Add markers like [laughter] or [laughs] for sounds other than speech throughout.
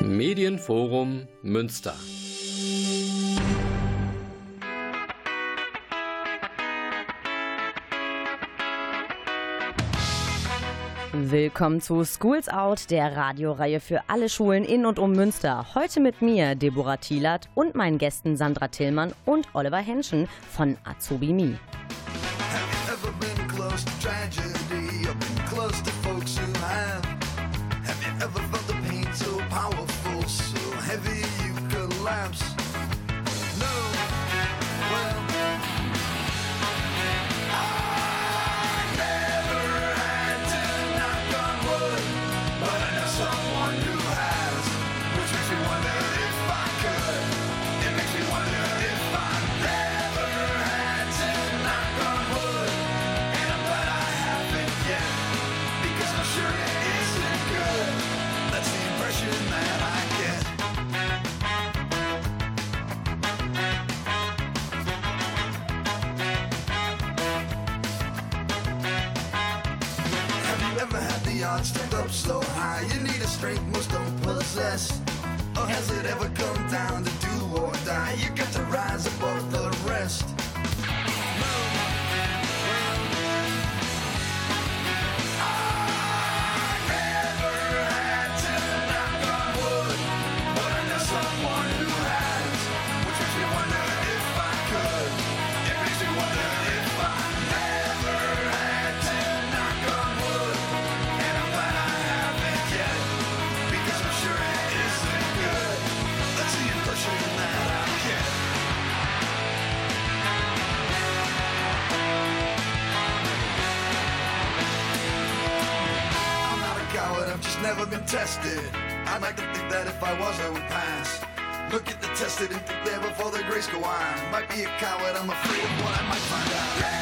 Medienforum Münster. Willkommen zu Schools Out, der Radioreihe für alle Schulen in und um Münster. Heute mit mir, Deborah Thielert, und meinen Gästen Sandra Tillmann und Oliver Henschen von Or has it ever come down to do or die? You got tested. I'd like to think that if I was, I would pass. Look at the tested and think there before the grace go on. Might be a coward, I'm afraid of what I might find out.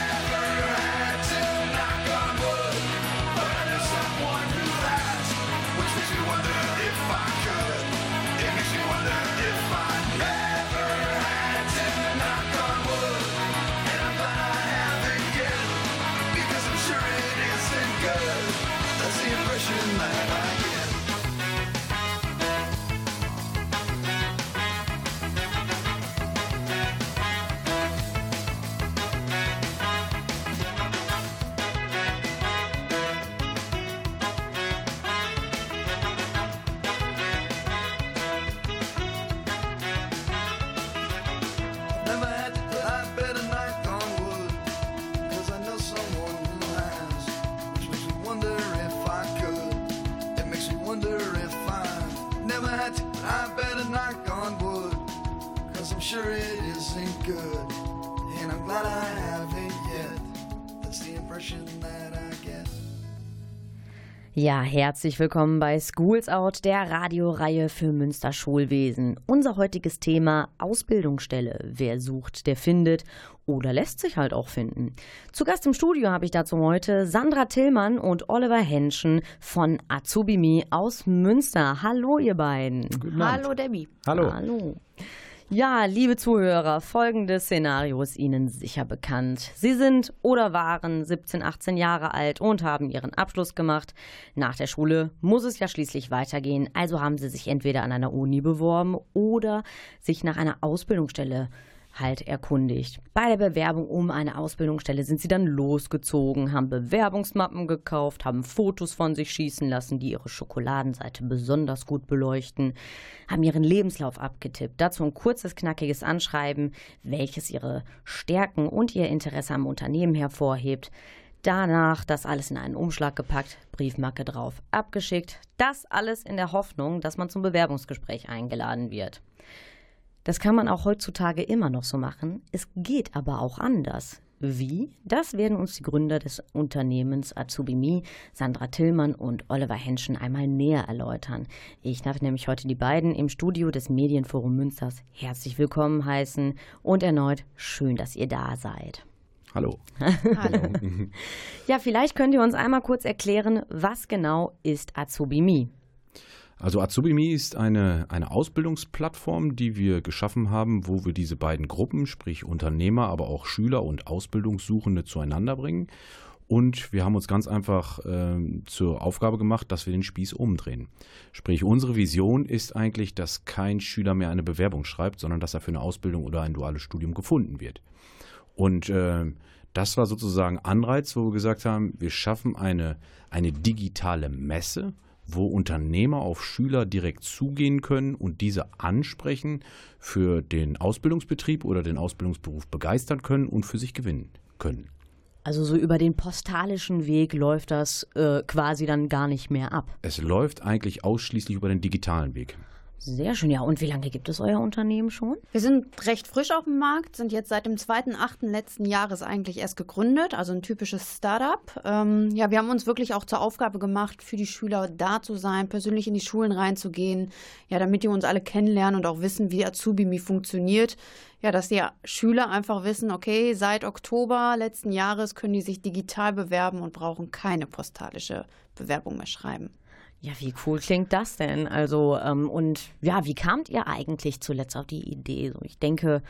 Ja, herzlich willkommen bei Schools Out, der Radioreihe für Münster Schulwesen. Unser heutiges Thema Ausbildungsstelle. Wer sucht, der findet oder lässt sich halt auch finden. Zu Gast im Studio habe ich dazu heute Sandra Tillmann und Oliver Henschen von Azubimi aus Münster. Hallo, ihr beiden. Guten. Hallo, Debbie. Hallo. Hallo. Ja, liebe Zuhörer, folgendes Szenario ist Ihnen sicher bekannt. Sie sind oder waren 17, 18 Jahre alt und haben Ihren Abschluss gemacht. Nach der Schule muss es ja schließlich weitergehen, also haben Sie sich entweder an einer Uni beworben oder sich nach einer Ausbildungsstelle halt erkundigt. Bei der Bewerbung um eine Ausbildungsstelle sind sie dann losgezogen, haben Bewerbungsmappen gekauft, haben Fotos von sich schießen lassen, die ihre Schokoladenseite besonders gut beleuchten, haben ihren Lebenslauf abgetippt. Dazu ein kurzes, knackiges Anschreiben, welches ihre Stärken und ihr Interesse am Unternehmen hervorhebt. Danach das alles in einen Umschlag gepackt, Briefmarke drauf, abgeschickt. Das alles in der Hoffnung, dass man zum Bewerbungsgespräch eingeladen wird. Das kann man auch heutzutage immer noch so machen. Es geht aber auch anders. Wie? Das werden uns die Gründer des Unternehmens Azubimi, Sandra Tillmann und Oliver Henschen einmal näher erläutern. Ich darf nämlich heute die beiden im Studio des Medienforum Münsters herzlich willkommen heißen und erneut schön, dass ihr da seid. Hallo. Hallo. [laughs] ja, vielleicht könnt ihr uns einmal kurz erklären, was genau ist Azubimi? Also Azubimi ist eine, eine Ausbildungsplattform, die wir geschaffen haben, wo wir diese beiden Gruppen, sprich Unternehmer, aber auch Schüler und Ausbildungssuchende zueinander bringen. Und wir haben uns ganz einfach äh, zur Aufgabe gemacht, dass wir den Spieß umdrehen. Sprich, unsere Vision ist eigentlich, dass kein Schüler mehr eine Bewerbung schreibt, sondern dass er für eine Ausbildung oder ein duales Studium gefunden wird. Und äh, das war sozusagen Anreiz, wo wir gesagt haben, wir schaffen eine, eine digitale Messe, wo Unternehmer auf Schüler direkt zugehen können und diese ansprechen, für den Ausbildungsbetrieb oder den Ausbildungsberuf begeistern können und für sich gewinnen können. Also so über den postalischen Weg läuft das äh, quasi dann gar nicht mehr ab. Es läuft eigentlich ausschließlich über den digitalen Weg. Sehr schön, ja. Und wie lange gibt es euer Unternehmen schon? Wir sind recht frisch auf dem Markt, sind jetzt seit dem 2.8. letzten Jahres eigentlich erst gegründet, also ein typisches Startup. Ähm, ja, wir haben uns wirklich auch zur Aufgabe gemacht, für die Schüler da zu sein, persönlich in die Schulen reinzugehen, ja, damit die uns alle kennenlernen und auch wissen, wie Azubimi funktioniert. Ja, dass die Schüler einfach wissen, okay, seit Oktober letzten Jahres können die sich digital bewerben und brauchen keine postalische Bewerbung mehr schreiben. Ja, wie cool klingt das denn? Also, ähm, und ja, wie kamt ihr eigentlich zuletzt auf die Idee? So, ich denke,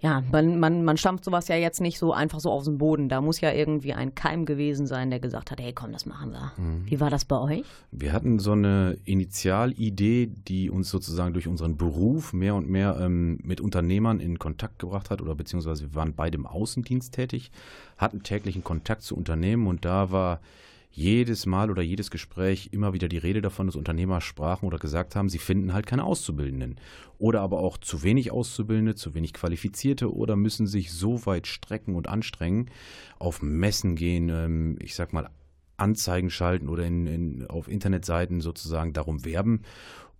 ja, man, man, man stampft sowas ja jetzt nicht so einfach so aus dem Boden. Da muss ja irgendwie ein Keim gewesen sein, der gesagt hat, hey komm, das machen wir. Mhm. Wie war das bei euch? Wir hatten so eine Initialidee, die uns sozusagen durch unseren Beruf mehr und mehr ähm, mit Unternehmern in Kontakt gebracht hat oder beziehungsweise wir waren beide im Außendienst tätig, hatten täglichen Kontakt zu Unternehmen und da war jedes Mal oder jedes Gespräch immer wieder die Rede davon, dass Unternehmer sprachen oder gesagt haben, sie finden halt keine Auszubildenden. Oder aber auch zu wenig Auszubildende, zu wenig Qualifizierte oder müssen sich so weit strecken und anstrengen, auf Messen gehen, ähm, ich sag mal, Anzeigen schalten oder in, in, auf Internetseiten sozusagen darum werben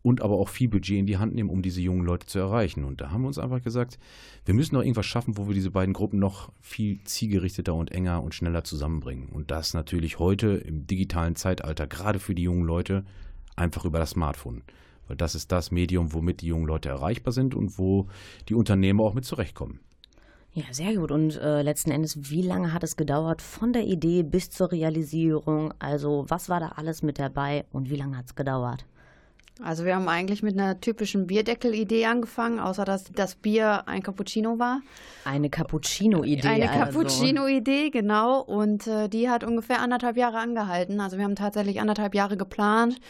und aber auch viel Budget in die Hand nehmen, um diese jungen Leute zu erreichen. Und da haben wir uns einfach gesagt, wir müssen doch irgendwas schaffen, wo wir diese beiden Gruppen noch viel zielgerichteter und enger und schneller zusammenbringen. Und das natürlich heute im digitalen Zeitalter, gerade für die jungen Leute, einfach über das Smartphone. Weil das ist das Medium, womit die jungen Leute erreichbar sind und wo die Unternehmer auch mit zurechtkommen. Ja, sehr gut. Und äh, letzten Endes, wie lange hat es gedauert von der Idee bis zur Realisierung? Also was war da alles mit dabei und wie lange hat es gedauert? Also wir haben eigentlich mit einer typischen Bierdeckel-Idee angefangen, außer dass das Bier ein Cappuccino war. Eine Cappuccino-Idee. Eine also. Cappuccino-Idee, genau. Und äh, die hat ungefähr anderthalb Jahre angehalten. Also wir haben tatsächlich anderthalb Jahre geplant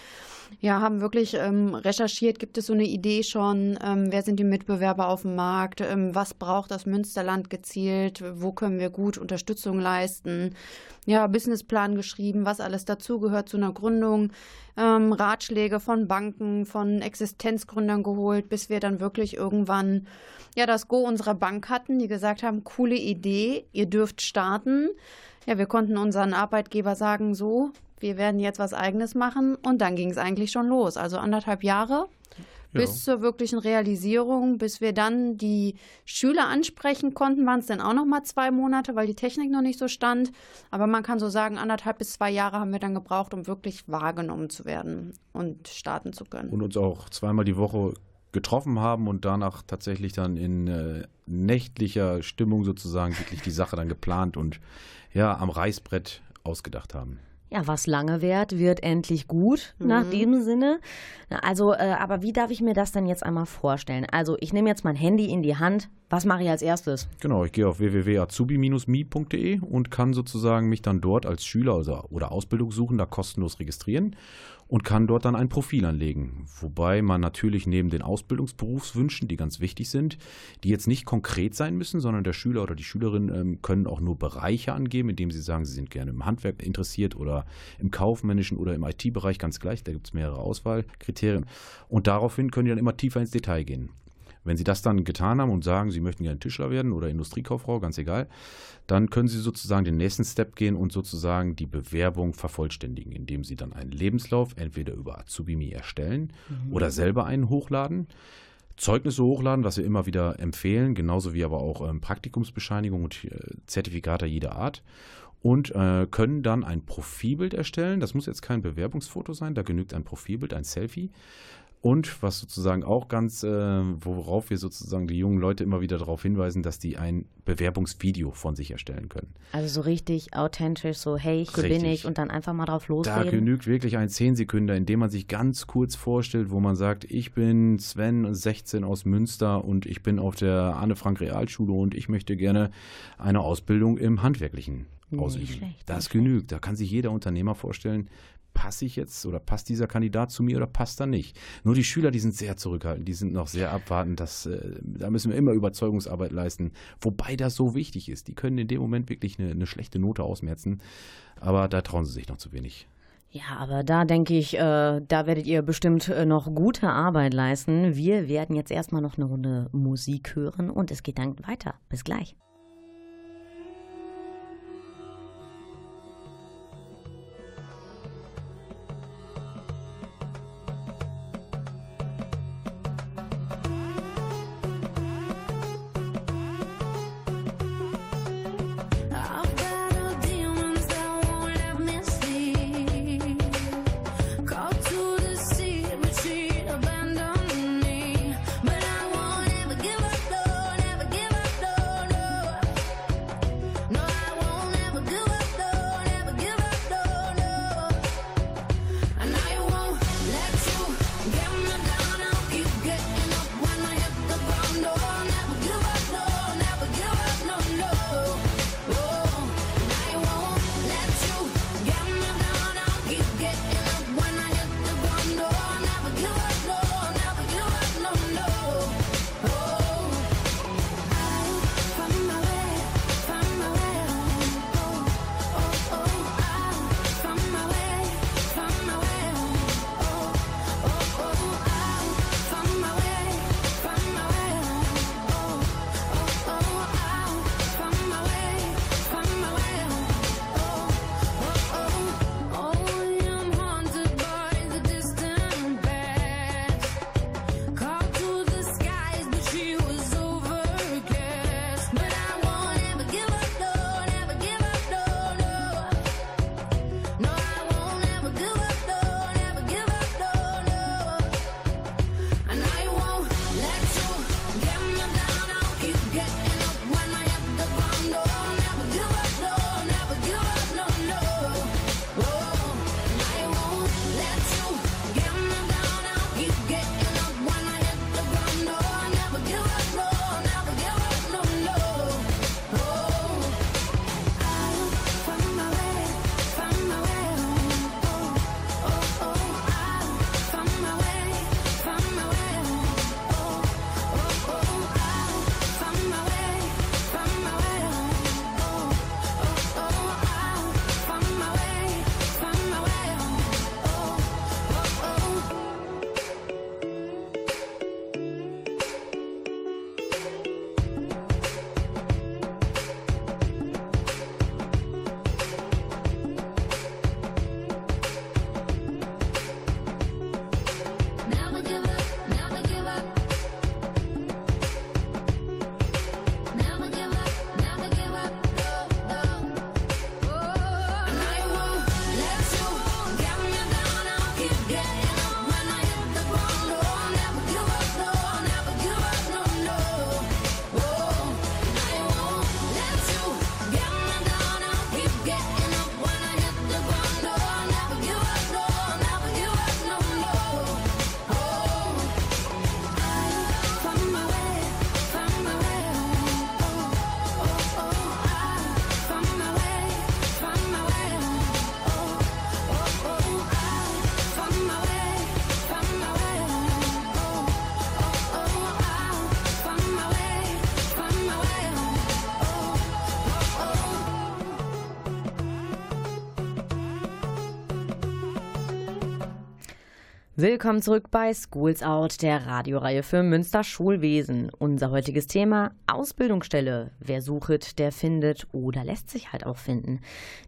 ja, haben wirklich ähm, recherchiert, gibt es so eine Idee schon, ähm, wer sind die Mitbewerber auf dem Markt, ähm, was braucht das Münsterland gezielt, wo können wir gut Unterstützung leisten, ja, Businessplan geschrieben, was alles dazugehört zu einer Gründung, ähm, Ratschläge von Banken, von Existenzgründern geholt, bis wir dann wirklich irgendwann ja das Go unserer Bank hatten, die gesagt haben, coole Idee, ihr dürft starten. Ja, wir konnten unseren Arbeitgeber sagen, so, wir werden jetzt was Eigenes machen und dann ging es eigentlich schon los. Also anderthalb Jahre ja. bis zur wirklichen Realisierung, bis wir dann die Schüler ansprechen konnten, waren es dann auch noch mal zwei Monate, weil die Technik noch nicht so stand. Aber man kann so sagen, anderthalb bis zwei Jahre haben wir dann gebraucht, um wirklich wahrgenommen zu werden und starten zu können. Und uns auch zweimal die Woche getroffen haben und danach tatsächlich dann in äh, nächtlicher Stimmung sozusagen wirklich die Sache dann geplant und ja am Reißbrett ausgedacht haben. Ja, was lange währt, wird endlich gut, mhm. nach dem Sinne. Also, äh, aber wie darf ich mir das denn jetzt einmal vorstellen? Also, ich nehme jetzt mein Handy in die Hand. Was mache ich als erstes? Genau, ich gehe auf www.azubi-mi.de und kann sozusagen mich dann dort als Schüler oder, Ausbildungssuchender kostenlos registrieren und kann dort dann ein Profil anlegen. Wobei man natürlich neben den Ausbildungsberufswünschen, die ganz wichtig sind, die jetzt nicht konkret sein müssen, sondern der Schüler oder die Schülerin ähm, können auch nur Bereiche angeben, indem sie sagen, sie sind gerne im Handwerk interessiert oder im kaufmännischen oder im IT-Bereich ganz gleich. Da gibt es mehrere Auswahlkriterien. Und daraufhin können die dann immer tiefer ins Detail gehen. Wenn Sie das dann getan haben und sagen, Sie möchten gerne Tischler werden oder Industriekauffrau, ganz egal, dann können Sie sozusagen den nächsten Step gehen und sozusagen die Bewerbung vervollständigen, indem Sie dann einen Lebenslauf entweder über Azubimi erstellen mhm. oder selber einen hochladen. Zeugnisse hochladen, was wir immer wieder empfehlen, genauso wie aber auch ähm, Praktikumsbescheinigung und äh, Zertifikate jeder Art. Und äh, können dann ein Profilbild erstellen. Das muss jetzt kein Bewerbungsfoto sein, da genügt ein Profilbild, ein Selfie. Und was sozusagen auch ganz, äh, worauf wir sozusagen die jungen Leute immer wieder darauf hinweisen, dass die ein Bewerbungsvideo von sich erstellen können. Also so richtig authentisch, so hey, hier bin ich und dann einfach mal drauf losgehen. Da genügt wirklich ein Zehnsekünder, in dem man sich ganz kurz vorstellt, wo man sagt, ich bin Sven, 16 aus Münster und ich bin auf der Anne-Frank-Realschule und ich möchte gerne eine Ausbildung im Handwerklichen ausüben. Das genügt. Da kann sich jeder Unternehmer vorstellen, passe ich jetzt oder passt dieser Kandidat zu mir oder passt er nicht? Nur die Schüler, die sind sehr zurückhaltend, die sind noch sehr abwartend. Das, äh, da müssen wir immer Überzeugungsarbeit leisten, wobei das so wichtig ist. Die können in dem Moment wirklich eine, eine schlechte Note ausmerzen, aber da trauen sie sich noch zu wenig. Ja, aber da denke ich, äh, da werdet ihr bestimmt äh, noch gute Arbeit leisten. Wir werden jetzt erstmal noch eine Runde Musik hören und es geht dann weiter. Bis gleich. Willkommen zurück bei Schools Out, der Radioreihe für Münster Schulwesen. Unser heutiges Thema Ausbildungsstelle. Wer suchet, der findet oder lässt sich halt auch finden.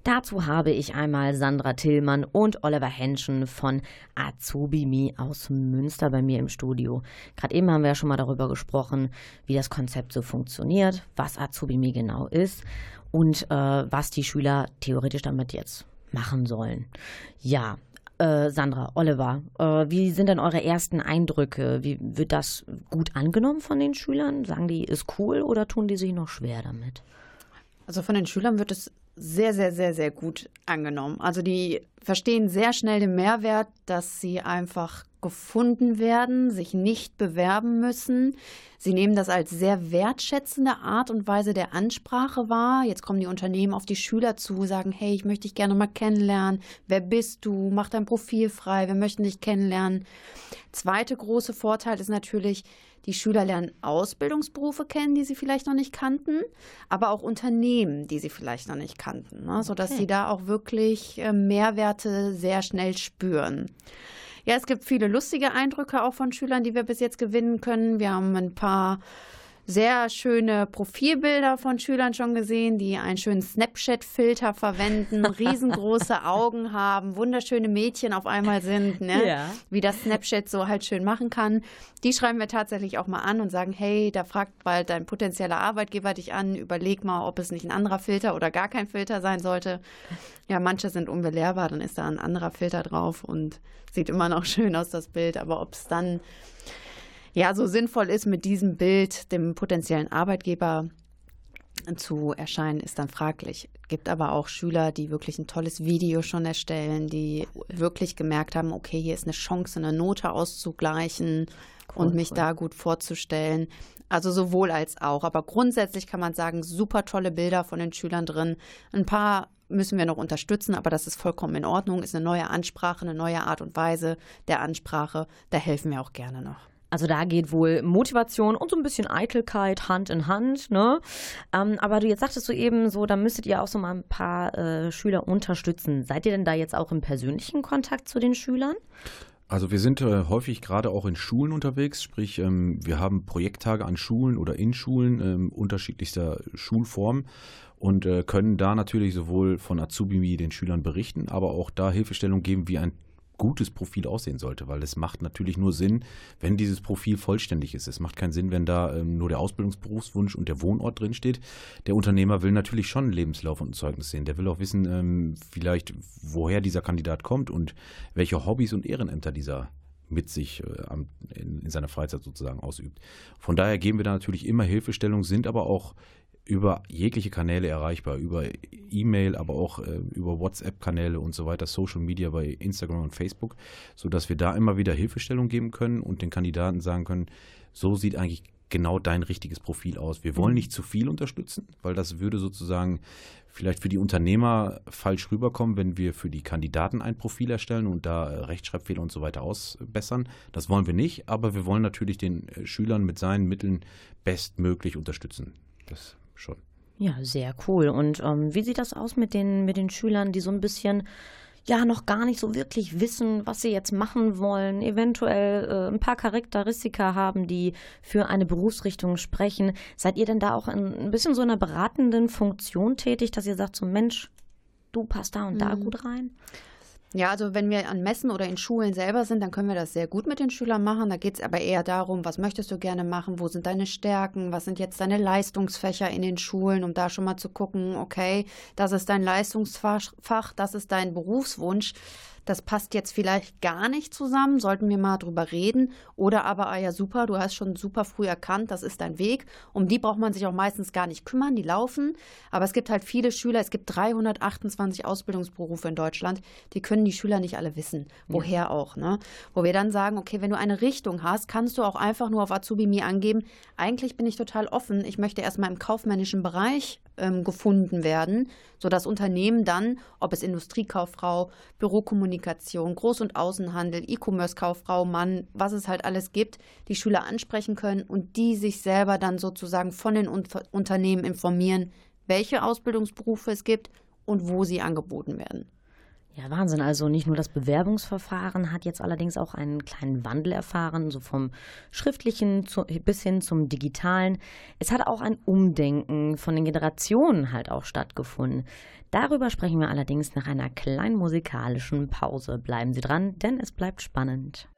Dazu habe ich einmal Sandra Tillmann und Oliver Henschen von Azubimi aus Münster bei mir im Studio. Gerade eben haben wir ja schon mal darüber gesprochen, wie das Konzept so funktioniert, was Azubimi genau ist und äh, was die Schüler theoretisch damit jetzt machen sollen. Ja, äh, Sandra, Oliver, äh, wie sind denn eure ersten Eindrücke? Wie wird das gut angenommen von den Schülern? Sagen die, ist cool oder tun die sich noch schwer damit? Also von den Schülern wird es sehr, sehr, sehr, sehr gut angenommen. Also die verstehen sehr schnell den Mehrwert, dass sie einfach gefunden werden, sich nicht bewerben müssen. Sie nehmen das als sehr wertschätzende Art und Weise der Ansprache wahr. Jetzt kommen die Unternehmen auf die Schüler zu, sagen, hey, ich möchte dich gerne mal kennenlernen. Wer bist du? Mach dein Profil frei. Wir möchten dich kennenlernen. Zweite große Vorteil ist natürlich, die Schüler lernen Ausbildungsberufe kennen, die sie vielleicht noch nicht kannten, aber auch Unternehmen, die sie vielleicht noch nicht kannten, ne? sodass Okay. sie da auch wirklich äh, Mehrwerte sehr schnell spüren. Ja, es gibt viele lustige Eindrücke auch von Schülern, die wir bis jetzt gewinnen können. Wir haben ein paar sehr schöne Profilbilder von Schülern schon gesehen, die einen schönen Snapchat-Filter verwenden, [laughs] riesengroße Augen haben, wunderschöne Mädchen auf einmal sind, ne? Ja. wie das Snapchat so halt schön machen kann. Die schreiben wir tatsächlich auch mal an und sagen, hey, da fragt bald dein potenzieller Arbeitgeber dich an, überleg mal, ob es nicht ein anderer Filter oder gar kein Filter sein sollte. Ja, manche sind unbelehrbar, dann ist da ein anderer Filter drauf und sieht immer noch schön aus, das Bild, aber ob es dann ja so sinnvoll ist, mit diesem Bild dem potenziellen Arbeitgeber zu erscheinen, ist dann fraglich. Gibt aber auch Schüler, die wirklich ein tolles Video schon erstellen, die wirklich gemerkt haben, okay, hier ist eine Chance, eine Note auszugleichen und mich cool. da gut vorzustellen. Also sowohl als auch. Aber grundsätzlich kann man sagen, super tolle Bilder von den Schülern drin. Ein paar müssen wir noch unterstützen, aber das ist vollkommen in Ordnung. Ist eine neue Ansprache, eine neue Art und Weise der Ansprache. Da helfen wir auch gerne noch. Also da geht wohl Motivation und so ein bisschen Eitelkeit Hand in Hand, ne? Ähm, aber du jetzt sagtest du eben so, da müsstet ihr auch so mal ein paar äh, Schüler unterstützen. Seid ihr denn da jetzt auch im persönlichen Kontakt zu den Schülern? Also wir sind äh, häufig gerade auch in Schulen unterwegs, sprich ähm, wir haben Projekttage an Schulen oder in Schulen ähm, unterschiedlichster Schulformen und äh, können da natürlich sowohl von Azubi den Schülern berichten, aber auch da Hilfestellung geben, wie ein gutes Profil aussehen sollte, weil es macht natürlich nur Sinn, wenn dieses Profil vollständig ist. Es macht keinen Sinn, wenn da ähm, nur der Ausbildungsberufswunsch und der Wohnort drin steht. Der Unternehmer will natürlich schon einen Lebenslauf und ein Zeugnis sehen. Der will auch wissen, ähm, vielleicht woher dieser Kandidat kommt und welche Hobbys und Ehrenämter dieser mit sich äh, in seiner Freizeit sozusagen ausübt. Von daher geben wir da natürlich immer Hilfestellung, sind aber auch über jegliche Kanäle erreichbar, über E-Mail, aber auch äh, über WhatsApp-Kanäle und so weiter, Social Media bei Instagram und Facebook, sodass wir da immer wieder Hilfestellung geben können und den Kandidaten sagen können, so sieht eigentlich genau dein richtiges Profil aus. Wir wollen nicht zu viel unterstützen, weil das würde sozusagen vielleicht für die Unternehmer falsch rüberkommen, wenn wir für die Kandidaten ein Profil erstellen und da äh, Rechtschreibfehler und so weiter ausbessern. Das wollen wir nicht, aber wir wollen natürlich den äh, Schülern mit seinen Mitteln bestmöglich unterstützen. Das schon. Ja, sehr cool. Und ähm, wie sieht das aus mit den, mit den Schülern, die so ein bisschen ja noch gar nicht so wirklich wissen, was sie jetzt machen wollen, eventuell äh, ein paar Charakteristika haben, die für eine Berufsrichtung sprechen. Seid ihr denn da auch in, ein bisschen so einer beratenden Funktion tätig, dass ihr sagt, so Mensch, du passt da und da gut rein? Ja, also wenn wir an Messen oder in Schulen selber sind, dann können wir das sehr gut mit den Schülern machen. Da geht es aber eher darum, was möchtest du gerne machen, wo sind deine Stärken, was sind jetzt deine Leistungsfächer in den Schulen, um da schon mal zu gucken, okay, das ist dein Leistungsfach, Fach, das ist dein Berufswunsch. Das passt jetzt vielleicht gar nicht zusammen, sollten wir mal drüber reden. Oder aber, ah ja, super, du hast schon super früh erkannt, das ist dein Weg. Um die braucht man sich auch meistens gar nicht kümmern, die laufen. Aber es gibt halt viele Schüler, es gibt 328 Ausbildungsberufe in Deutschland, die können die Schüler nicht alle wissen. Woher auch, ne? Wo wir dann sagen, okay, wenn du eine Richtung hast, kannst du auch einfach nur auf Azubi mir angeben, eigentlich bin ich total offen, ich möchte erstmal im kaufmännischen Bereich ähm, gefunden werden, sodass Unternehmen dann, ob es Industriekauffrau, Bürokommunikation, Groß- und Außenhandel, E-Commerce-Kauffrau, Mann, was es halt alles gibt, die Schüler ansprechen können und die sich selber dann sozusagen von den Unter Unternehmen informieren, welche Ausbildungsberufe es gibt und wo sie angeboten werden. Ja, Wahnsinn. Also nicht nur das Bewerbungsverfahren hat jetzt allerdings auch einen kleinen Wandel erfahren, so vom schriftlichen zu, bis hin zum digitalen. Es hat auch ein Umdenken von den Generationen halt auch stattgefunden. Darüber sprechen wir allerdings nach einer kleinen musikalischen Pause. Bleiben Sie dran, denn es bleibt spannend.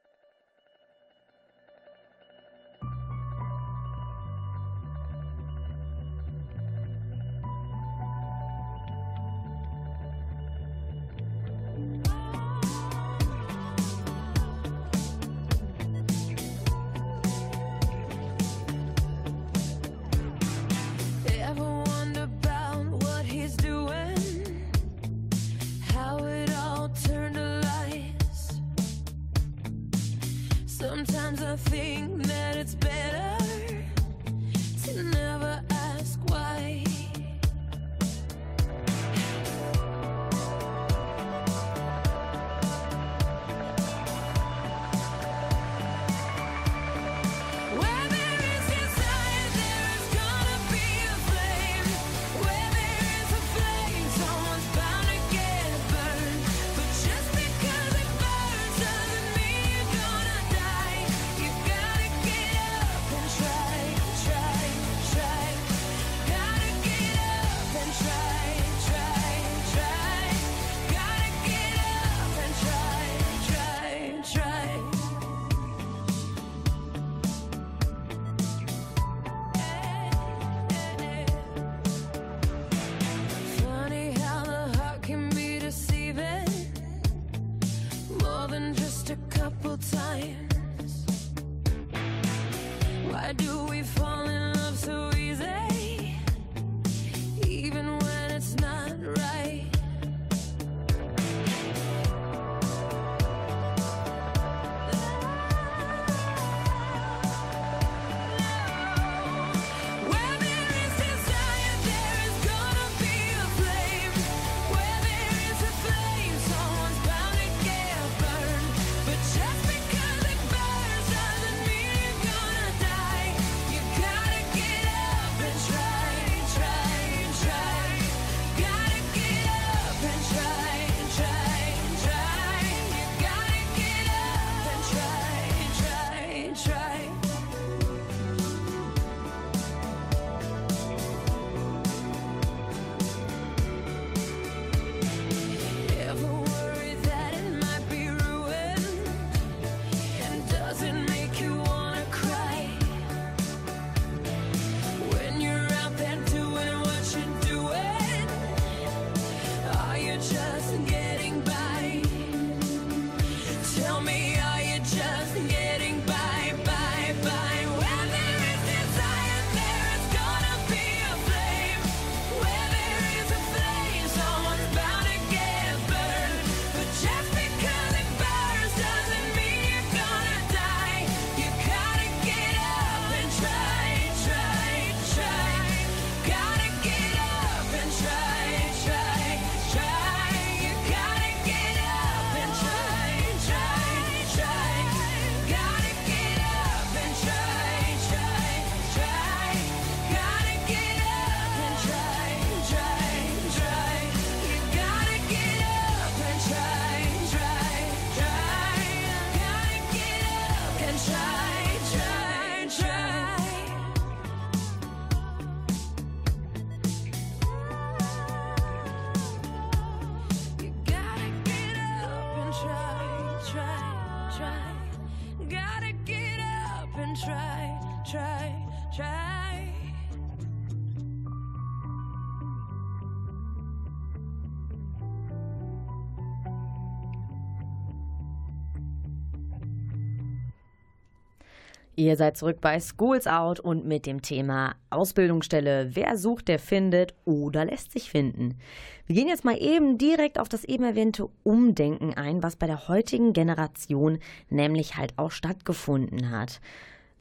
Ihr seid zurück bei Schools Out und mit dem Thema Ausbildungsstelle. Wer sucht, der findet oder lässt sich finden. Wir gehen jetzt mal eben direkt auf das eben erwähnte Umdenken ein, was bei der heutigen Generation nämlich halt auch stattgefunden hat.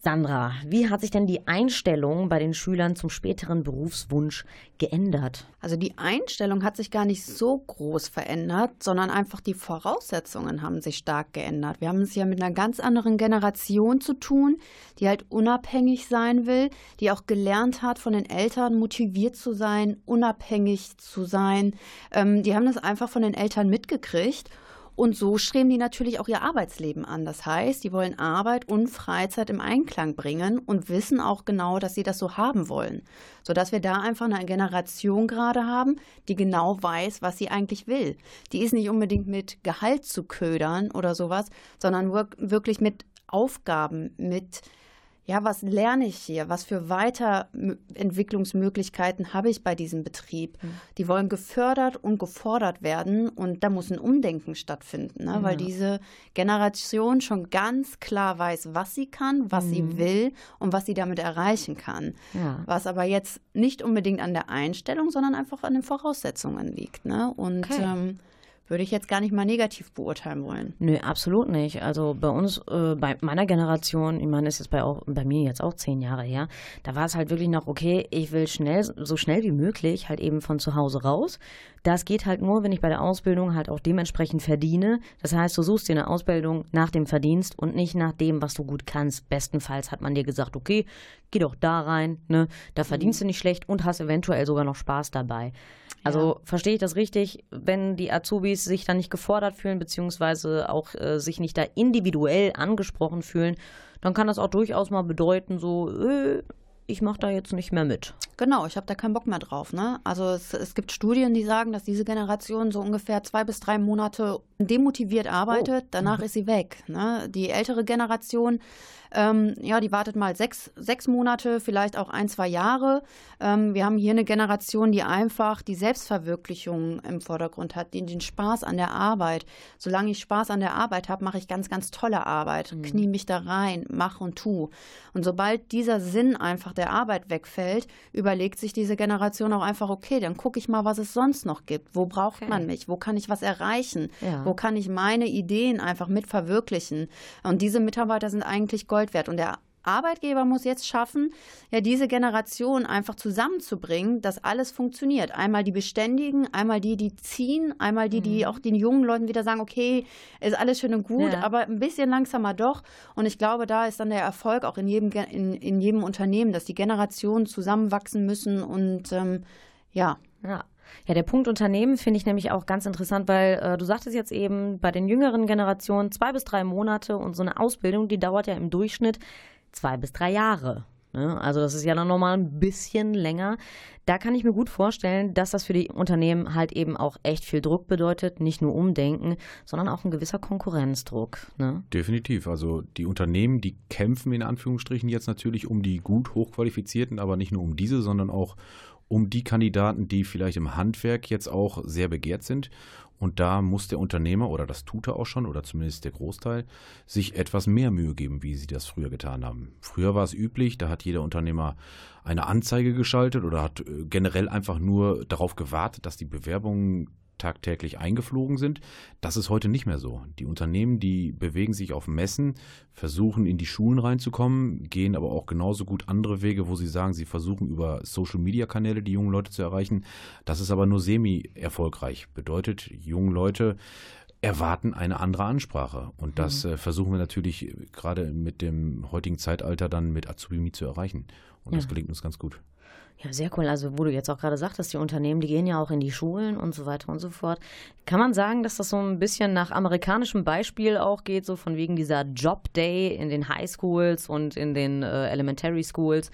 Sandra, wie hat sich denn die Einstellung bei den Schülern zum späteren Berufswunsch geändert? Also die Einstellung hat sich gar nicht so groß verändert, sondern einfach die Voraussetzungen haben sich stark geändert. Wir haben es ja mit einer ganz anderen Generation zu tun, die halt unabhängig sein will, die auch gelernt hat, von den Eltern motiviert zu sein, unabhängig zu sein. Ähm, die haben das einfach von den Eltern mitgekriegt. Und so streben die natürlich auch ihr Arbeitsleben an. Das heißt, die wollen Arbeit und Freizeit im Einklang bringen und wissen auch genau, dass sie das so haben wollen. Sodass wir da einfach eine Generation gerade haben, die genau weiß, was sie eigentlich will. Die ist nicht unbedingt mit Gehalt zu ködern oder sowas, sondern wirk- wirklich mit Aufgaben, mit ja, was lerne ich hier? Was für Weiterentwicklungsmöglichkeiten habe ich bei diesem Betrieb? Die wollen gefördert und gefordert werden und da muss ein Umdenken stattfinden, ne? weil diese Generation schon ganz klar weiß, was sie kann, was sie will und was sie damit erreichen kann. Ja. Was aber jetzt nicht unbedingt an der Einstellung, sondern einfach an den Voraussetzungen liegt. Ne? Und Okay. ähm, würde ich jetzt gar nicht mal negativ beurteilen wollen. Nö, absolut nicht. Also bei uns, äh, bei meiner Generation, ich meine, ist jetzt bei, auch, bei mir jetzt auch zehn Jahre her, da war es halt wirklich noch, okay, ich will schnell, so schnell wie möglich halt eben von zu Hause raus. Das geht halt nur, wenn ich bei der Ausbildung halt auch dementsprechend verdiene. Das heißt, du suchst dir eine Ausbildung nach dem Verdienst und nicht nach dem, was du gut kannst. Bestenfalls hat man dir gesagt, okay, geh doch da rein, ne? Da verdienst du nicht schlecht und hast eventuell sogar noch Spaß dabei. Also verstehe ich das richtig, wenn die Azubis sich dann nicht gefordert fühlen, beziehungsweise auch äh, sich nicht da individuell angesprochen fühlen, dann kann das auch durchaus mal bedeuten, so, äh, ich mache da jetzt nicht mehr mit. Genau, ich habe da keinen Bock mehr drauf. Ne? Also es, es gibt Studien, die sagen, dass diese Generation so ungefähr zwei bis drei Monate demotiviert arbeitet, danach ist sie weg. Ne? Die ältere Generation, ähm, ja, die wartet mal sechs, sechs Monate, vielleicht auch ein, zwei Jahre. Ähm, wir haben hier eine Generation, die einfach die Selbstverwirklichung im Vordergrund hat, den, den Spaß an der Arbeit. Solange ich Spaß an der Arbeit habe, mache ich ganz, ganz tolle Arbeit, knie mich da rein, mach und tu. Und sobald dieser Sinn einfach der Arbeit wegfällt, überlegt sich diese Generation auch einfach, okay, dann gucke ich mal, was es sonst noch gibt. Wo braucht Okay. man mich? Wo kann ich was erreichen? Ja. Wo kann ich meine Ideen einfach mit verwirklichen? Und diese Mitarbeiter sind eigentlich Gold wert. Und der Arbeitgeber muss jetzt schaffen, ja, diese Generation einfach zusammenzubringen, dass alles funktioniert. Einmal die Beständigen, einmal die, die ziehen, einmal die, die auch den jungen Leuten wieder sagen, okay, ist alles schön und gut, Ja. aber ein bisschen langsamer doch. Und ich glaube, da ist dann der Erfolg auch in jedem, in, in jedem Unternehmen, dass die Generationen zusammenwachsen müssen und ähm, ja, Ja. Ja, der Punkt Unternehmen finde ich nämlich auch ganz interessant, weil äh, du sagtest jetzt eben, bei den jüngeren Generationen zwei bis drei Monate und so eine Ausbildung, die dauert ja im Durchschnitt zwei bis drei Jahre. Ne? Also das ist ja dann nochmal ein bisschen länger. Da kann ich mir gut vorstellen, dass das für die Unternehmen halt eben auch echt viel Druck bedeutet, nicht nur Umdenken, sondern auch ein gewisser Konkurrenzdruck. Ne? Definitiv. Also die Unternehmen, die kämpfen in Anführungsstrichen jetzt natürlich um die gut hochqualifizierten, aber nicht nur um diese, sondern auch um die Kandidaten, die vielleicht im Handwerk jetzt auch sehr begehrt sind. Und da muss der Unternehmer, oder das tut er auch schon, oder zumindest der Großteil, sich etwas mehr Mühe geben, wie sie das früher getan haben. Früher war es üblich, da hat jeder Unternehmer eine Anzeige geschaltet oder hat äh, generell einfach nur darauf gewartet, dass die Bewerbungen tagtäglich eingeflogen sind. Das ist heute nicht mehr so. Die Unternehmen, die bewegen sich auf Messen, versuchen in die Schulen reinzukommen, gehen aber auch genauso gut andere Wege, wo sie sagen, sie versuchen über Social-Media-Kanäle die jungen Leute zu erreichen. Das ist aber nur semi-erfolgreich. Bedeutet, junge Leute erwarten eine andere Ansprache. Und das äh, versuchen wir natürlich äh, gerade mit dem heutigen Zeitalter dann mit Azubimi zu erreichen. Und das gelingt uns ganz gut. Ja, sehr cool. Also, wo du jetzt auch gerade sagtest, die Unternehmen, die gehen ja auch in die Schulen und so weiter und so fort. Kann man sagen, dass das so ein bisschen nach amerikanischem Beispiel auch geht, so von wegen dieser Job Day in den High Schools und in den äh, Elementary Schools,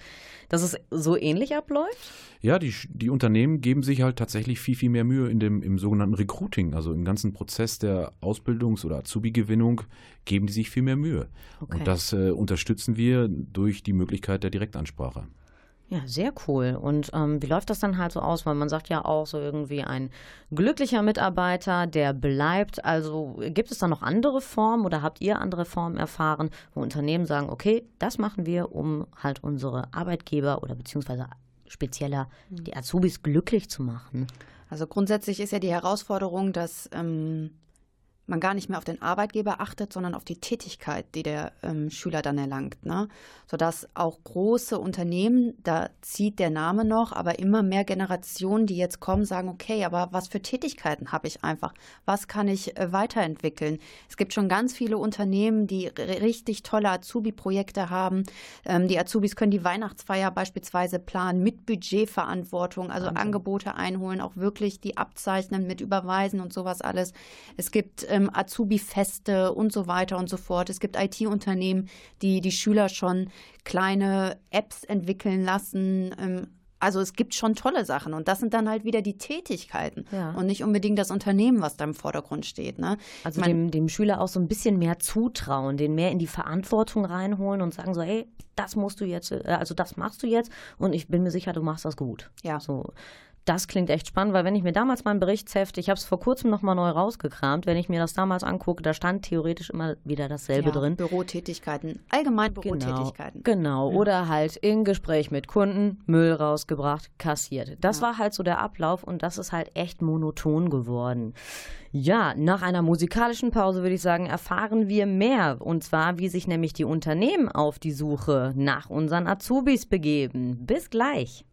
dass es so ähnlich abläuft? Ja, die, die Unternehmen geben sich halt tatsächlich viel, viel mehr Mühe in dem, im sogenannten Recruiting, also im ganzen Prozess der Ausbildungs- oder Azubi-Gewinnung geben die sich viel mehr Mühe. Okay. Und das äh, unterstützen wir durch die Möglichkeit der Direktansprache. Ja, sehr cool. Und ähm, wie läuft das dann halt so aus? Weil man sagt ja auch so irgendwie ein glücklicher Mitarbeiter, der bleibt. Also gibt es da noch andere Formen oder habt ihr andere Formen erfahren, wo Unternehmen sagen, okay, das machen wir, um halt unsere Arbeitgeber oder beziehungsweise spezieller die Azubis glücklich zu machen? Also grundsätzlich ist ja die Herausforderung, dass ähm, man gar nicht mehr auf den Arbeitgeber achtet, sondern auf die Tätigkeit, die der ähm, Schüler dann erlangt. Ne? Sodass auch große Unternehmen, da zieht der Name noch, aber immer mehr Generationen, die jetzt kommen, sagen, okay, aber was für Tätigkeiten habe ich einfach? Was kann ich äh, weiterentwickeln? Es gibt schon ganz viele Unternehmen, die richtig tolle Azubi-Projekte haben. Ähm, die Azubis können die Weihnachtsfeier beispielsweise planen mit Budgetverantwortung, also Angebote einholen, auch wirklich die abzeichnen, mit überweisen und sowas alles. Es gibt ähm, Azubi-Feste und so weiter und so fort. Es gibt IT-Unternehmen, die die Schüler schon kleine Apps entwickeln lassen. Ähm, also es gibt schon tolle Sachen und das sind dann halt wieder die Tätigkeiten Ja. und nicht unbedingt das Unternehmen, was da im Vordergrund steht. Ne? Also Ich mein- dem, dem Schüler auch so ein bisschen mehr zutrauen, den mehr in die Verantwortung reinholen und sagen so, hey, das musst du jetzt, äh, also das machst du jetzt und ich bin mir sicher, du machst das gut. Ja. So. Das klingt echt spannend, weil wenn ich mir damals mein Berichtsheft, ich habe es vor kurzem nochmal neu rausgekramt, wenn ich mir das damals angucke, da stand theoretisch immer wieder dasselbe ja, drin. Bürotätigkeiten, allgemein Bürotätigkeiten. Genau, genau. oder halt in Gespräch mit Kunden, Müll rausgebracht, kassiert. Das ja. war halt so der Ablauf und das ist halt echt monoton geworden. Ja, nach einer musikalischen Pause würde ich sagen, erfahren wir mehr. Und zwar, wie sich nämlich die Unternehmen auf die Suche nach unseren Azubis begeben. Bis gleich.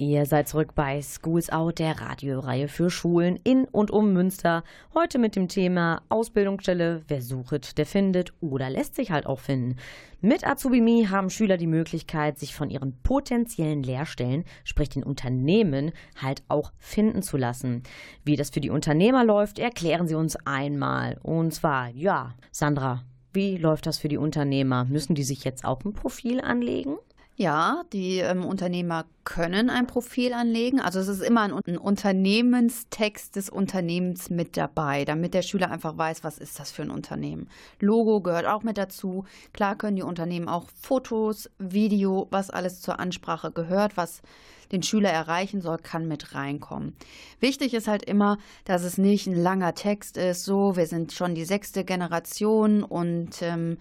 Ihr seid zurück bei Schools Out, der Radioreihe für Schulen in und um Münster. Heute mit dem Thema Ausbildungsstelle. Wer sucht, der findet oder lässt sich halt auch finden. Mit Azubimi haben Schüler die Möglichkeit, sich von ihren potenziellen Lehrstellen, sprich den Unternehmen, halt auch finden zu lassen. Wie das für die Unternehmer läuft, erklären sie uns einmal. Und zwar, ja, Sandra, wie läuft das für die Unternehmer? Müssen die sich jetzt auch ein Profil anlegen? Ja, die ähm, Unternehmer können ein Profil anlegen. Also es ist immer ein, ein Unternehmenstext des Unternehmens mit dabei, damit der Schüler einfach weiß, was ist das für ein Unternehmen. Logo gehört auch mit dazu. Klar können die Unternehmen auch Fotos, Video, was alles zur Ansprache gehört, was den Schüler erreichen soll, kann mit reinkommen. Wichtig ist halt immer, dass es nicht ein langer Text ist, so, wir sind schon die sechste Generation und ähm,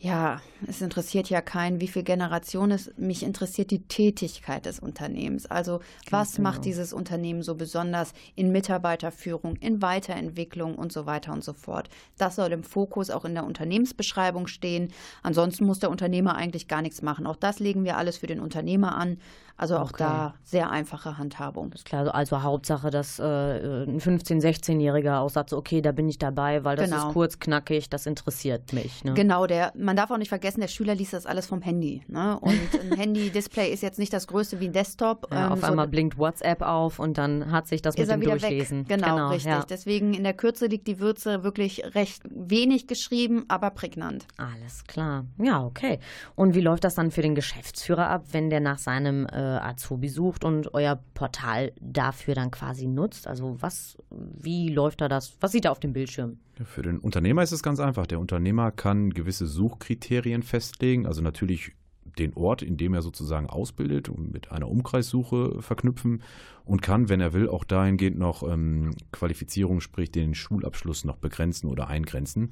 ja, es interessiert ja keinen, wie viel Generation es mich interessiert die Tätigkeit des Unternehmens. Also was macht dieses Unternehmen so besonders in Mitarbeiterführung, in Weiterentwicklung und so weiter und so fort. Das soll im Fokus auch in der Unternehmensbeschreibung stehen. Ansonsten muss der Unternehmer eigentlich gar nichts machen. Auch das legen wir alles für den Unternehmer an. Also auch Okay. da sehr einfache Handhabung. Ist klar, also Hauptsache, dass äh, ein 15-, 16-Jähriger auch sagt, so, okay, da bin ich dabei, weil das Genau. ist kurz, knackig, das interessiert mich. Ne? Genau, der, man darf auch nicht vergessen, der Schüler liest das alles vom Handy. Ne? Und ein Handy-Display ist jetzt nicht das größte wie ein Desktop. Ja, ähm, auf so- einmal blinkt WhatsApp auf und dann hat sich das mit dem wieder Durchlesen. weg. Genau, richtig. Ja. Deswegen in der Kürze liegt die Würze wirklich recht wenig geschrieben, aber prägnant. Alles klar. Ja, okay. Und wie läuft das dann für den Geschäftsführer ab, wenn der nach seinem äh, Azubi sucht und euer Portal dafür dann quasi nutzt? Also was, wie läuft da das? Was sieht er auf dem Bildschirm? Für den Unternehmer ist es ganz einfach. Der Unternehmer kann gewisse Suchkriterien festlegen, also natürlich den Ort, in dem er sozusagen ausbildet mit einer Umkreissuche verknüpfen und kann, wenn er will, auch dahingehend noch ähm, Qualifizierung, sprich den Schulabschluss noch begrenzen oder eingrenzen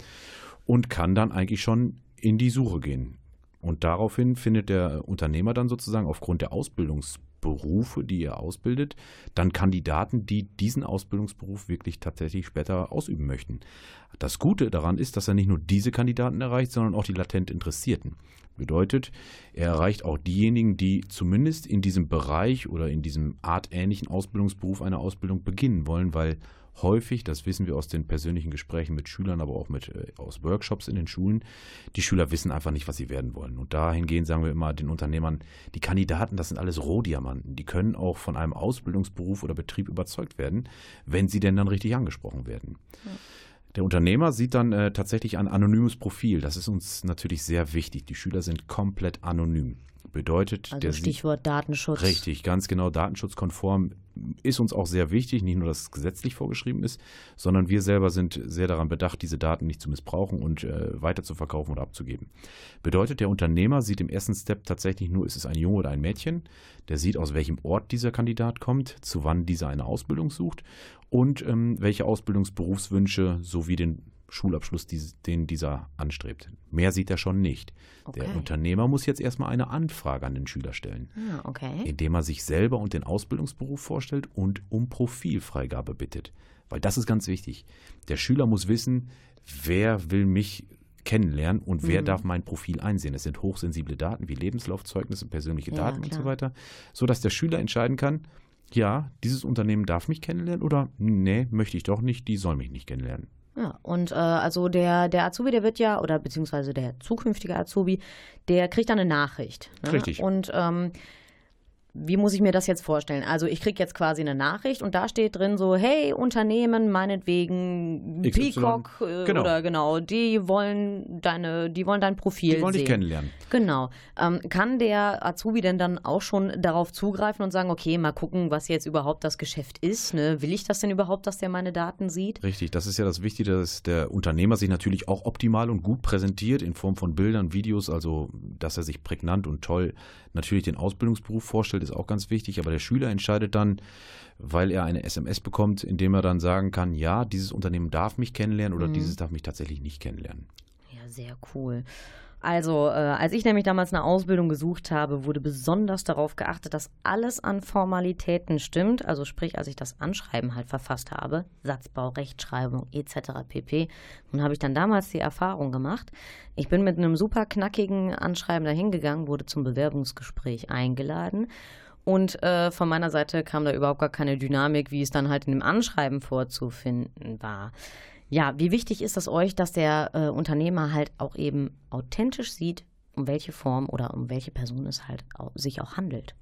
und kann dann eigentlich schon in die Suche gehen. Und daraufhin findet der Unternehmer dann sozusagen aufgrund der Ausbildungsberufe, die er ausbildet, dann Kandidaten, die diesen Ausbildungsberuf wirklich tatsächlich später ausüben möchten. Das Gute daran ist, dass er nicht nur diese Kandidaten erreicht, sondern auch die latent Interessierten. Bedeutet, er erreicht auch diejenigen, die zumindest in diesem Bereich oder in diesem artähnlichen Ausbildungsberuf eine Ausbildung beginnen wollen, weil häufig, das wissen wir aus den persönlichen Gesprächen mit Schülern, aber auch mit, äh, aus Workshops in den Schulen, die Schüler wissen einfach nicht, was sie werden wollen. Und dahingehend sagen wir immer den Unternehmern, die Kandidaten, das sind alles Rohdiamanten. Die können auch von einem Ausbildungsberuf oder Betrieb überzeugt werden, wenn sie denn dann richtig angesprochen werden. Der Unternehmer sieht dann äh, tatsächlich ein anonymes Profil. Das ist uns natürlich sehr wichtig. Die Schüler sind komplett anonym. Bedeutet, Also der sieht- Stichwort Datenschutz. Richtig, ganz genau. Datenschutzkonform ist uns auch sehr wichtig. Nicht nur, dass es gesetzlich vorgeschrieben ist, sondern wir selber sind sehr daran bedacht, diese Daten nicht zu missbrauchen und äh, weiter zu verkaufen oder abzugeben. Bedeutet, der Unternehmer sieht im ersten Step tatsächlich nur, ist es ein Junge oder ein Mädchen. Der sieht, aus welchem Ort dieser Kandidat kommt, zu wann dieser eine Ausbildung sucht und ähm, welche Ausbildungsberufswünsche sowie den Schulabschluss, den dieser anstrebt. Mehr sieht er schon nicht. Der Okay. Unternehmer muss jetzt erstmal eine Anfrage an den Schüler stellen Ah, okay. indem er sich selber und den Ausbildungsberuf vorstellt und um Profilfreigabe bittet. Weil das ist ganz wichtig. Der Schüler muss wissen, wer will mich kennenlernen und Mhm. wer darf mein Profil einsehen. Es sind hochsensible Daten wie Lebenslaufzeugnisse, persönliche Ja, Daten und klar. so weiter, sodass der Schüler entscheiden kann, ja, dieses Unternehmen darf mich kennenlernen oder nee, möchte ich doch nicht, die soll mich nicht kennenlernen. Ja, und äh, also der, der Azubi, der wird ja, oder beziehungsweise der zukünftige Azubi, der kriegt dann eine Nachricht. Ne? Richtig. Und ähm, wie muss ich mir das jetzt vorstellen? Also ich kriege jetzt quasi eine Nachricht und da steht drin so, hey, Unternehmen, meinetwegen XY. Peacock äh, Genau. oder genau, die wollen deine, die wollen dein Profil Die wollen sehen. dich kennenlernen. Genau. Ähm, kann der Azubi denn dann auch schon darauf zugreifen und sagen, okay, mal gucken, was jetzt überhaupt das Geschäft ist? Ne? Will ich das denn überhaupt, dass der meine Daten sieht? Richtig, das ist ja das Wichtige, dass der Unternehmer sich natürlich auch optimal und gut präsentiert in Form von Bildern, Videos, also dass er sich prägnant und toll natürlich den Ausbildungsberuf vorstellt, ist auch ganz wichtig, aber der Schüler entscheidet dann, weil er eine SMS bekommt, indem er dann sagen kann, ja, dieses Unternehmen darf mich kennenlernen oder dieses darf mich tatsächlich nicht kennenlernen. Ja, sehr cool. Also, äh, als ich nämlich damals eine Ausbildung gesucht habe, wurde besonders darauf geachtet, dass alles an Formalitäten stimmt. Also sprich, als ich das Anschreiben halt verfasst habe, Satzbau, Rechtschreibung etc. pp. Und habe ich dann damals die Erfahrung gemacht. Ich bin mit einem super knackigen Anschreiben dahin gegangen, wurde zum Bewerbungsgespräch eingeladen. Und äh, von meiner Seite kam da überhaupt gar keine Dynamik, wie es dann halt in dem Anschreiben vorzufinden war. Ja, wie wichtig ist es euch, dass der äh, Unternehmer halt auch eben authentisch sieht, um welche Form oder um welche Person es halt auch, sich auch handelt?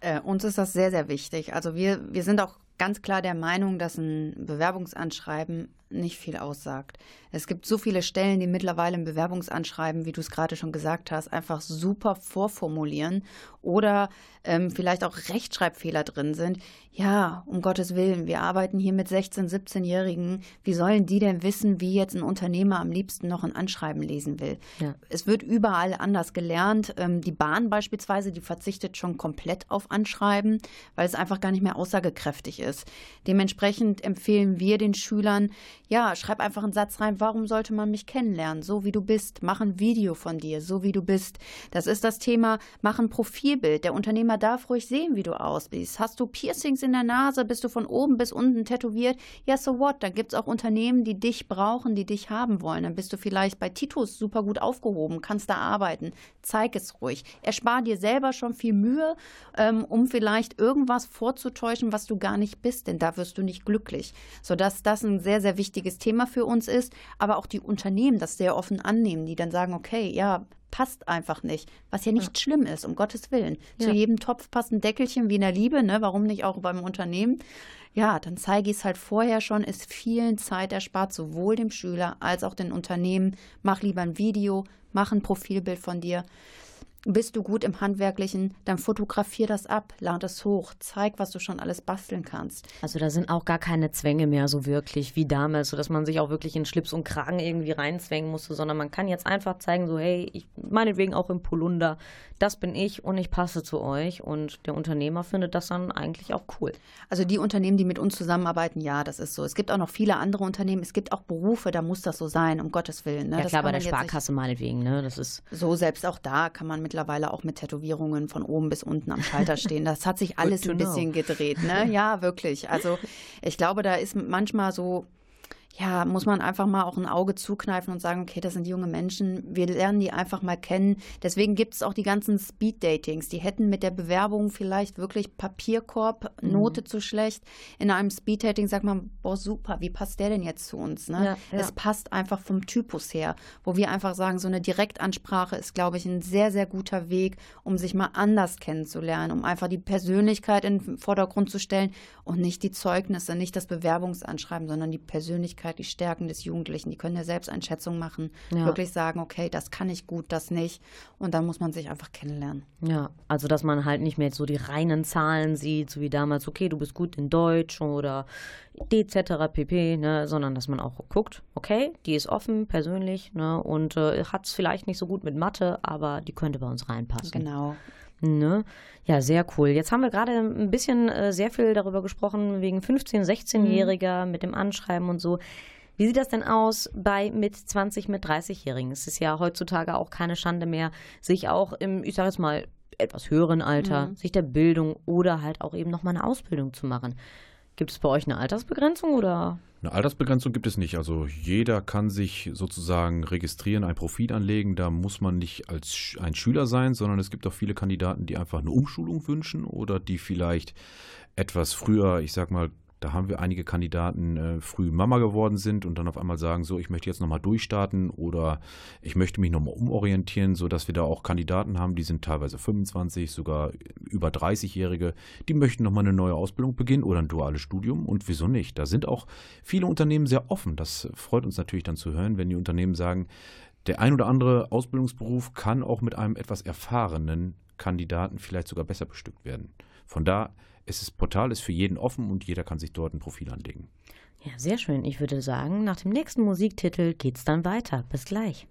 Äh, uns ist das sehr, sehr wichtig. Also wir, wir sind auch ganz klar der Meinung, dass ein Bewerbungsanschreiben nicht viel aussagt. Es gibt so viele Stellen, die mittlerweile im Bewerbungsanschreiben, wie du es gerade schon gesagt hast, einfach super vorformulieren oder ähm, vielleicht auch Rechtschreibfehler drin sind. Ja, um Gottes Willen, wir arbeiten hier mit 16-, 17-Jährigen. Wie sollen die denn wissen, wie jetzt ein Unternehmer am liebsten noch ein Anschreiben lesen will? Ja. Es wird überall anders gelernt. Ähm, die Bahn beispielsweise, die verzichtet schon komplett auf Anschreiben, weil es einfach gar nicht mehr aussagekräftig ist. Dementsprechend empfehlen wir den Schülern, ja, schreib einfach einen Satz rein, warum sollte man mich kennenlernen, so wie du bist. Mach ein Video von dir, so wie du bist. Das ist das Thema, mach ein Profilbild. Der Unternehmer darf ruhig sehen, wie du aussiehst. Hast du Piercings in der Nase, bist du von oben bis unten tätowiert? Ja, so what? Da gibt es auch Unternehmen, die dich brauchen, die dich haben wollen. Dann bist du vielleicht bei Titus super gut aufgehoben, kannst da arbeiten. Zeig es ruhig. Erspar dir selber schon viel Mühe, ähm, um vielleicht irgendwas vorzutäuschen, was du gar nicht bist, denn da wirst du nicht glücklich. Sodass das ein sehr, sehr wichtiges Thema für uns ist, aber auch die Unternehmen das sehr offen annehmen, die dann sagen, okay, ja, passt einfach nicht, was ja nicht schlimm ist, um Gottes Willen. Zu Ja. jedem Topf passt ein Deckelchen wie in der Liebe, ne? warum nicht auch beim Unternehmen? Ja, dann zeige ich es halt vorher schon, ist vielen Zeit erspart, sowohl dem Schüler als auch den Unternehmen. Mach lieber ein Video, mach ein Profilbild von dir. Bist du gut im Handwerklichen, dann fotografier das ab, lad es hoch, zeig, was du schon alles basteln kannst. Also da sind auch gar keine Zwänge mehr so wirklich wie damals, sodass man sich auch wirklich in Schlips und Kragen irgendwie reinzwängen musste, sondern man kann jetzt einfach zeigen, so hey, ich meinetwegen auch im Polunder, das bin ich und ich passe zu euch und der Unternehmer findet das dann eigentlich auch cool. Also die Unternehmen, die mit uns zusammenarbeiten, ja, das ist so. Es gibt auch noch viele andere Unternehmen, es gibt auch Berufe, da muss das so sein, um Gottes Willen. Ne? ja klar, bei der Sparkasse meinetwegen, ne, das ist So, selbst auch da kann man mittlerweile auch mit Tätowierungen von oben bis unten am Schalter [laughs] stehen. Das hat sich alles ein bisschen gedreht, ne? [laughs] Ja, wirklich. Also ich glaube, da ist manchmal so, ja, muss man einfach mal auch ein Auge zukneifen und sagen, okay, das sind junge Menschen, wir lernen die einfach mal kennen. Deswegen gibt es auch die ganzen Speed-Datings. Die hätten mit der Bewerbung vielleicht wirklich Papierkorb, Mhm. Note zu schlecht. In einem Speed-Dating sagt man, boah, super, wie passt der denn jetzt zu uns? Ne? Ja, ja. Es passt einfach vom Typus her, wo wir einfach sagen, so eine Direktansprache ist, glaube ich, ein sehr, sehr guter Weg, um sich mal anders kennenzulernen, um einfach die Persönlichkeit in den Vordergrund zu stellen und nicht die Zeugnisse, nicht das Bewerbungsanschreiben, sondern die Persönlichkeit, die Stärken des Jugendlichen. Die können ja Selbsteinschätzung machen, Ja. wirklich sagen, okay, das kann ich gut, das nicht. Und dann muss man sich einfach kennenlernen. Ja, also dass man halt nicht mehr so die reinen Zahlen sieht, so wie damals, okay, du bist gut in Deutsch oder etc. pp, ne, sondern dass man auch guckt, okay, die ist offen, persönlich, ne, und äh, hat es vielleicht nicht so gut mit Mathe, aber die könnte bei uns reinpassen. Genau. Ne? Ja, sehr cool. Jetzt haben wir gerade ein bisschen äh, sehr viel darüber gesprochen, wegen 15-, 16-Jähriger mit dem Anschreiben und so. Wie sieht das denn aus bei mit 20, mit 30-Jährigen? Es ist ja heutzutage auch keine Schande mehr, sich auch im, ich sage jetzt mal, etwas höheren Alter, sich der Bildung oder halt auch eben nochmal eine Ausbildung zu machen. Gibt es bei euch eine Altersbegrenzung oder? Eine Altersbegrenzung gibt es nicht. Also jeder kann sich sozusagen registrieren, ein Profil anlegen. Da muss man nicht als ein Schüler sein, sondern es gibt auch viele Kandidaten, die einfach eine Umschulung wünschen oder die vielleicht etwas früher, ich sag mal, da haben wir einige Kandidaten äh, früh Mama geworden sind und dann auf einmal sagen, so, ich möchte jetzt nochmal durchstarten oder ich möchte mich nochmal umorientieren, sodass wir da auch Kandidaten haben, die sind teilweise 25, sogar über 30-Jährige, die möchten nochmal eine neue Ausbildung beginnen oder ein duales Studium und wieso nicht? Da sind auch viele Unternehmen sehr offen. Das freut uns natürlich dann zu hören, wenn die Unternehmen sagen, der ein oder andere Ausbildungsberuf kann auch mit einem etwas erfahrenen Kandidaten vielleicht sogar besser bestückt werden. Von da ist das Portal ist für jeden offen und jeder kann sich dort ein Profil anlegen. Ja, sehr schön. Ich würde sagen, nach dem nächsten Musiktitel geht's dann weiter. Bis gleich.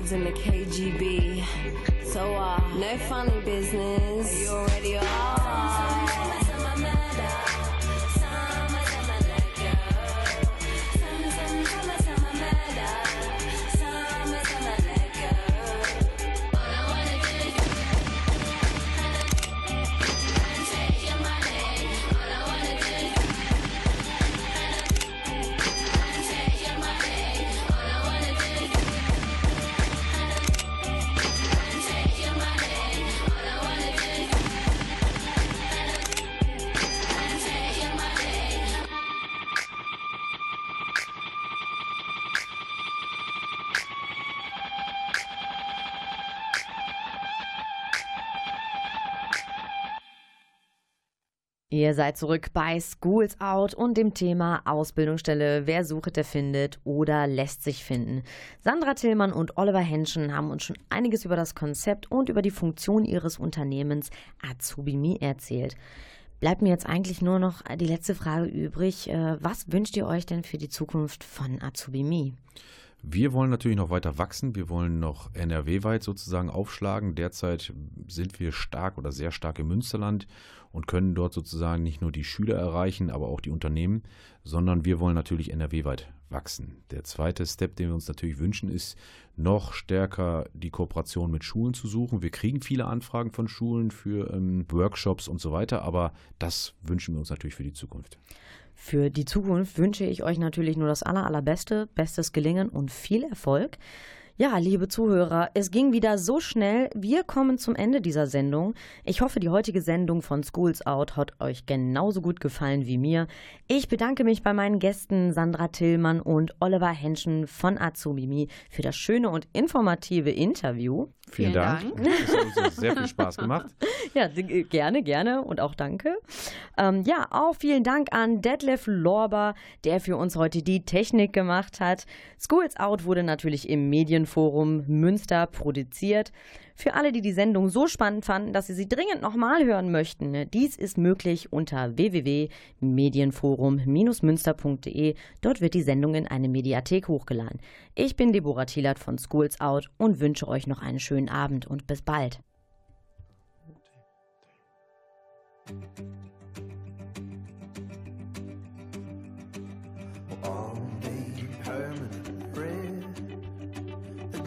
Than the KGB. Ihr seid zurück bei Schools Out und dem Thema Ausbildungsstelle. Wer sucht, der findet oder lässt sich finden. Sandra Tillmann und Oliver Henschen haben uns schon einiges über das Konzept und über die Funktion ihres Unternehmens Azubimi erzählt. Bleibt mir jetzt eigentlich nur noch die letzte Frage übrig. Äh, Was wünscht ihr euch denn für die Zukunft von Azubimi? Wir wollen natürlich noch weiter wachsen. Wir wollen noch NRW-weit sozusagen aufschlagen. Derzeit sind wir stark oder sehr stark im Münsterland und können dort sozusagen nicht nur die Schüler erreichen, aber auch die Unternehmen, sondern wir wollen natürlich NRW-weit wachsen. Der zweite Step, den wir uns natürlich wünschen, ist noch stärker die Kooperation mit Schulen zu suchen. Wir kriegen viele Anfragen von Schulen für ähm, Workshops und so weiter, aber das wünschen wir uns natürlich für die Zukunft. Für die Zukunft wünsche ich euch natürlich nur das aller, allerbeste, bestes Gelingen und viel Erfolg. Ja, liebe Zuhörer, es ging wieder so schnell. Wir kommen zum Ende dieser Sendung. Ich hoffe, die heutige Sendung von Schools Out hat euch genauso gut gefallen wie mir. Ich bedanke mich bei meinen Gästen Sandra Tillmann und Oliver Henschen von Azubimi für das schöne und informative Interview. Vielen, Vielen Dank. Dank. Es hat uns sehr viel Spaß gemacht. [laughs] Ja, gerne, gerne und auch danke. Ähm, ja, auch vielen Dank an Detlef Lorber, der für uns heute die Technik gemacht hat. Schools Out wurde natürlich im Medienforum Münster produziert. Für alle, die die Sendung so spannend fanden, dass sie sie dringend nochmal hören möchten, dies ist möglich unter www.medienforum-münster.de. Dort wird die Sendung in eine Mediathek hochgeladen. Ich bin Deborah Thielert von Schools Out und wünsche euch noch einen schönen Abend und bis bald.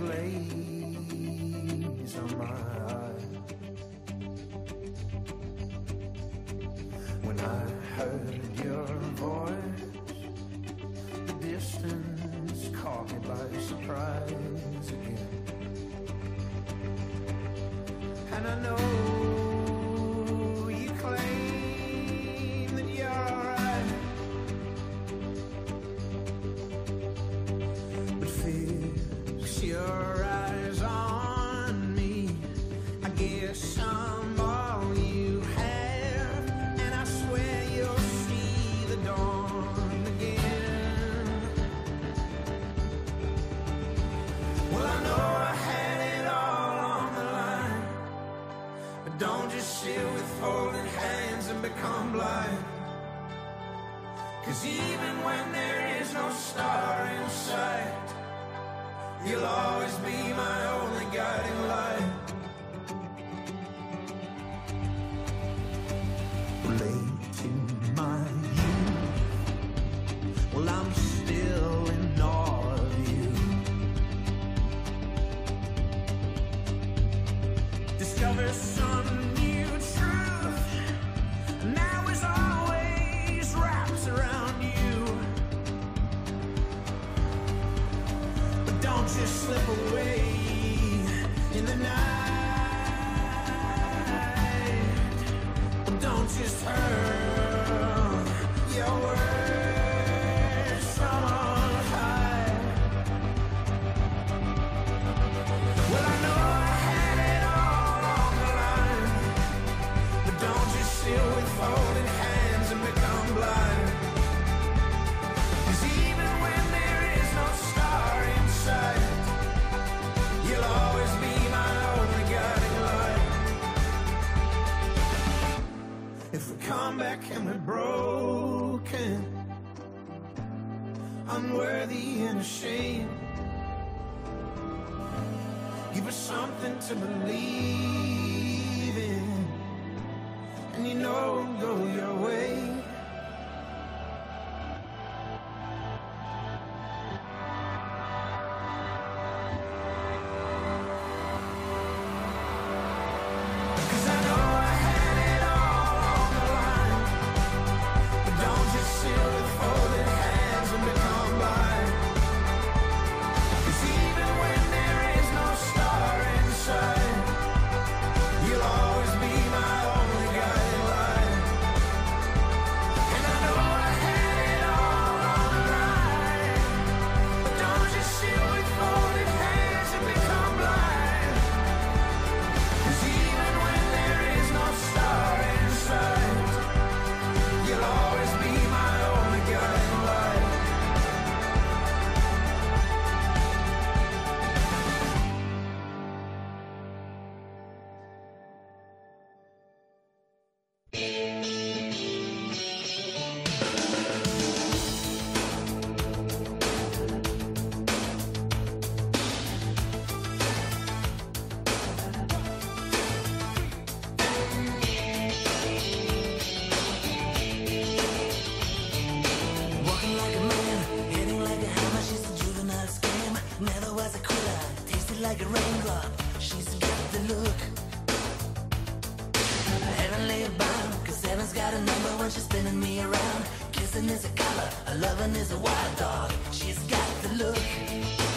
Glaze on my eyes. When I heard your voice, the distance caught me by surprise again. And I know Give us something to believe in, and you know we'll go your like a raindrop. She's got the look. Heaven laid bound Cause heaven's got a number when she's spinning me around. Kissing is a color, a loving is a wild dog. She's got the look.